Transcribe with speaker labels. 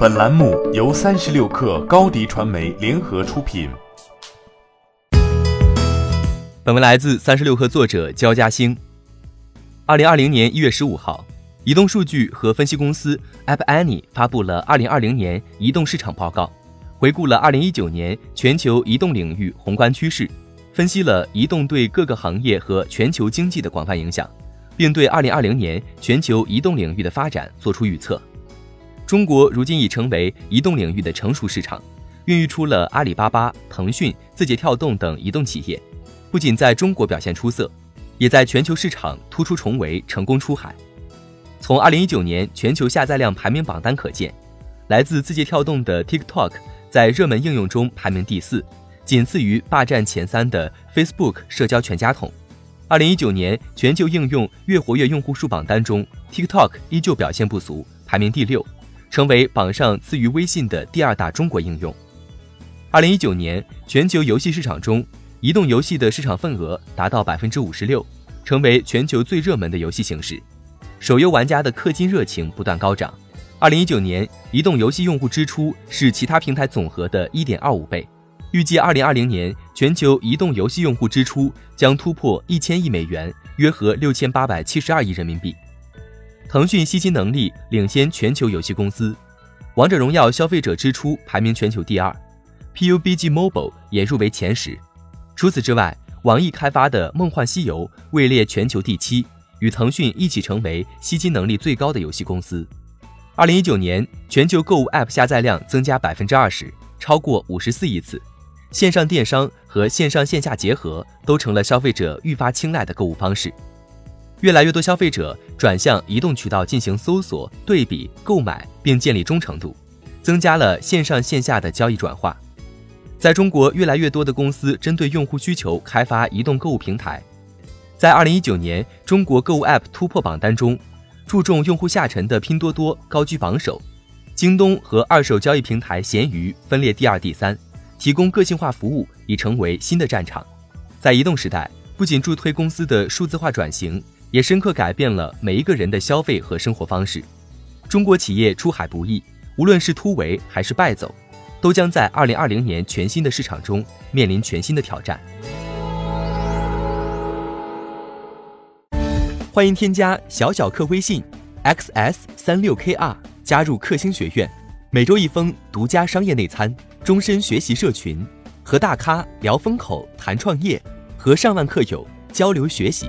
Speaker 1: 本栏目由三十六氪高低传媒联合出品。
Speaker 2: 本文来自三十六氪作者焦嘉兴。二零二零年一月十五号，移动数据和分析公司 App Annie 发布了二零二零年移动市场报告，回顾了二零一九年全球移动领域宏观趋势，分析了移动对各个行业和全球经济的广泛影响，并对二零二零年全球移动领域的发展作出预测。中国如今已成为移动领域的成熟市场，孕育出了阿里巴巴、腾讯、字节跳动等移动企业，不仅在中国表现出色，也在全球市场突出重围，成功出海。从2019年全球下载量排名榜单可见，来自字节跳动的 TikTok 在热门应用中排名第四，仅次于霸占前三的 Facebook 社交全家桶。2019年全球应用月活跃用户数榜单中，TikTok 依旧表现不俗，排名第六。成为榜上次于微信的第二大中国应用。二零一九年全球游戏市场中，移动游戏的市场份额达到百分之五十六，成为全球最热门的游戏形式。手游玩家的氪金热情不断高涨。二零一九年移动游戏用户支出是其他平台总和的一点二五倍。预计二零二零年全球移动游戏用户支出将突破一千亿美元，约合六千八百七十二亿人民币。腾讯吸金能力领先全球游戏公司，王者荣耀消费者支出排名全球第二，PUBG Mobile 也入围前十。除此之外，网易开发的《梦幻西游》位列全球第七，与腾讯一起成为吸金能力最高的游戏公司。二零一九年，全球购物 App 下载量增加百分之二十，超过五十四亿次。线上电商和线上线下结合，都成了消费者愈发青睐的购物方式。越来越多消费者转向移动渠道进行搜索、对比、购买，并建立忠诚度，增加了线上线下的交易转化。在中国，越来越多的公司针对用户需求开发移动购物平台。在二零一九年中国购物 App 突破榜单中，注重用户下沉的拼多多高居榜首，京东和二手交易平台闲鱼分列第二、第三。提供个性化服务已成为新的战场。在移动时代，不仅助推公司的数字化转型。也深刻改变了每一个人的消费和生活方式。中国企业出海不易，无论是突围还是败走，都将在二零二零年全新的市场中面临全新的挑战。欢迎添加小小客微信 xs 三六 kr 加入克星学院，每周一封独家商业内参，终身学习社群，和大咖聊风口、谈创业，和上万客友交流学习。